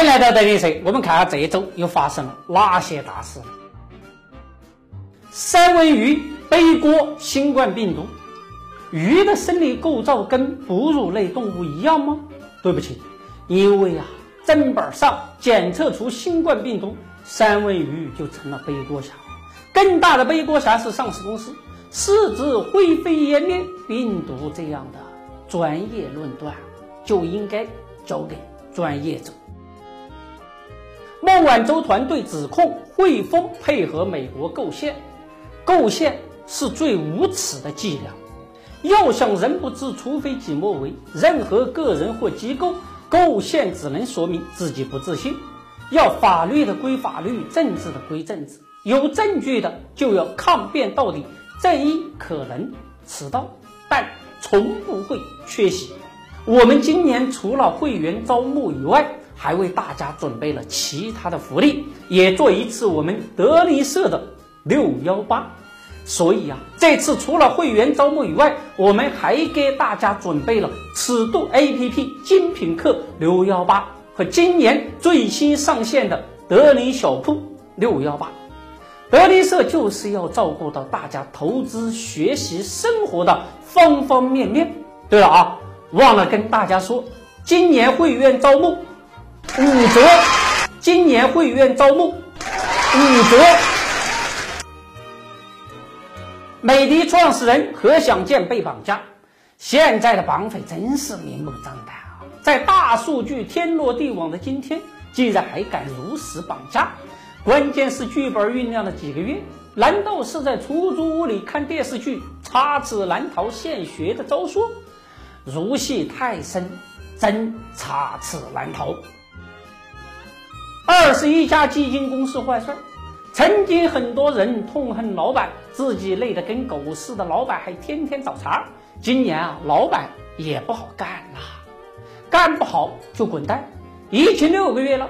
欢迎来到德云社，我们看下这一周又发生了哪些大事。三文鱼背锅新冠病毒，鱼的生理构造跟哺乳类动物一样吗？对不起，因为啊，砧板上检测出新冠病毒，三文鱼就成了背锅侠。更大的背锅侠是上市公司，是指灰飞烟灭病毒这样的专业论断，就应该交给专业者。孟晚舟团队指控汇丰配合美国构陷，构陷是最无耻的伎俩。要想人不知，除非己莫为。任何个人或机构构陷，只能说明自己不自信。要法律的归法律，政治的归政治，有证据的就要抗辩到底。正义可能迟到，但从不会缺席。我们今年除了会员招募以外，还为大家准备了其他的福利，也做一次我们德林社的六幺八。所以啊，这次除了会员招募以外，我们还给大家准备了尺度 APP 精品课六幺八和今年最新上线的德林小铺六幺八。德林社就是要照顾到大家投资、学习、生活的方方面面。对了啊，忘了跟大家说，今年会员招募。五折，今年会员招募五折。美的创始人何享健被绑架，现在的绑匪真是明目张胆啊！在大数据天罗地网的今天，竟然还敢如实绑架，关键是剧本酝酿了几个月，难道是在出租屋里看电视剧《插翅难逃现学》的招数？入戏太深，真插翅难逃。二十一家基金公司坏事儿，曾经很多人痛恨老板，自己累得跟狗似的，老板还天天找茬。今年啊，老板也不好干啦，干不好就滚蛋。疫情六个月了，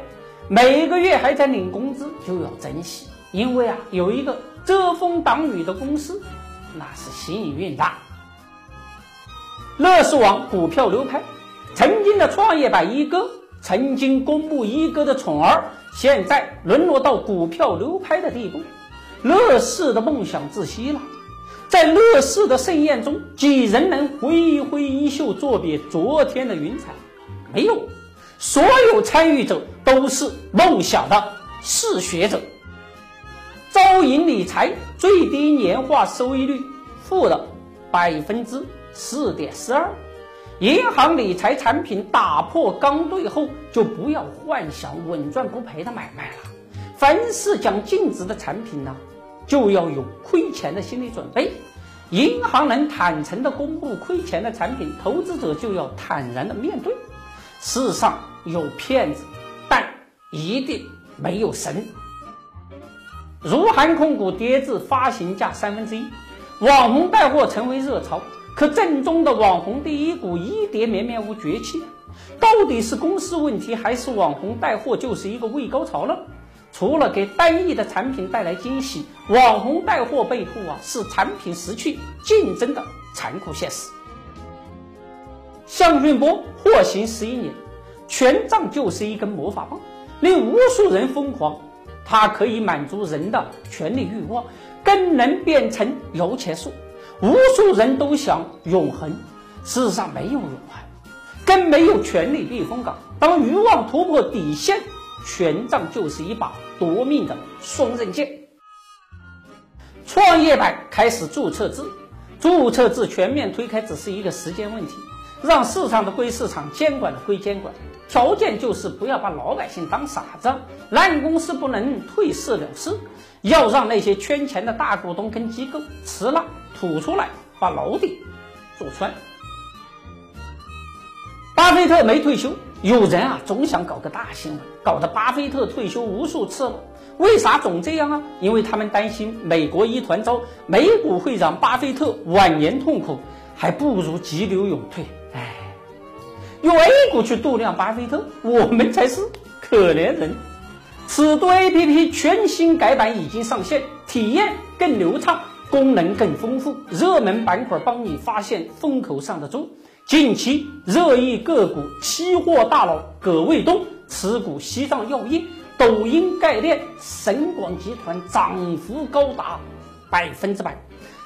每个月还在领工资，就要珍惜，因为啊，有一个遮风挡雨的公司，那是幸运的。乐视网股票流拍，曾经的创业板一哥。曾经公募一哥的宠儿，现在沦落到股票流拍的地步，乐视的梦想窒息了。在乐视的盛宴中，几人能挥挥衣袖作别昨天的云彩？没有，所有参与者都是梦想的嗜血者。招银理财最低年化收益率负的百分之四点四二。银行理财产品打破刚兑后，就不要幻想稳赚不赔的买卖了。凡是讲净值的产品呢，就要有亏钱的心理准备。银行能坦诚的公布亏钱的产品，投资者就要坦然的面对。世上有骗子，但一定没有神。如涵控股跌至发行价三分之一，网红带货成为热潮。可正宗的网红第一股一跌绵绵无绝期，到底是公司问题还是网红带货就是一个畏高潮呢？除了给单一的产品带来惊喜，网红带货背后啊是产品失去竞争的残酷现实。向俊波获刑十一年，权杖就是一根魔法棒，令无数人疯狂。它可以满足人的权力欲望，更能变成摇钱树。无数人都想永恒，事实上没有永恒，更没有权力避风港。当欲望突破底线，权杖就是一把夺命的双刃剑。创业板开始注册制，注册制全面推开只是一个时间问题。让市场的归市场，监管的归监管，条件就是不要把老百姓当傻子，烂公司不能退市了事，要让那些圈钱的大股东跟机构吃了。吐出来，把牢底坐穿。巴菲特没退休，有人啊总想搞个大新闻，搞得巴菲特退休无数次了。为啥总这样啊？因为他们担心美国一团糟，美股会让巴菲特晚年痛苦，还不如急流勇退。哎，用 A 股去度量巴菲特，我们才是可怜人。尺度 APP 全新改版已经上线，体验更流畅。功能更丰富，热门板块帮你发现风口上的猪。近期热议个股期货大佬葛卫东持股西藏药业、抖音概念、神广集团涨幅高达百分之百，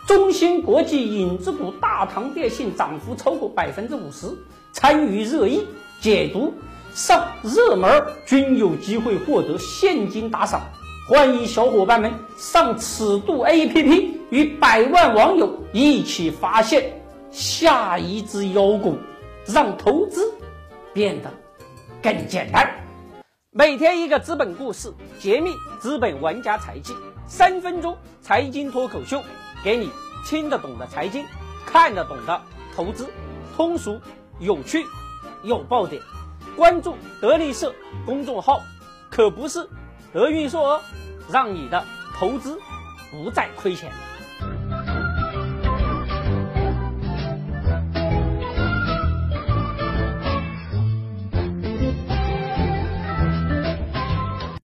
中芯国际影子股大唐电信涨幅超过百分之五十。参与热议解读上热门均有机会获得现金打赏，欢迎小伙伴们上尺度 APP 与百万网友一起发现下一只妖股，让投资变得更简单。每天一个资本故事，揭秘资本玩家财技，三分钟财经脱口秀，给你听得懂的财经，看得懂的投资，通俗。有趣，有爆点，关注德力社公众号，可不是德运硕哦，让你的投资不再亏钱。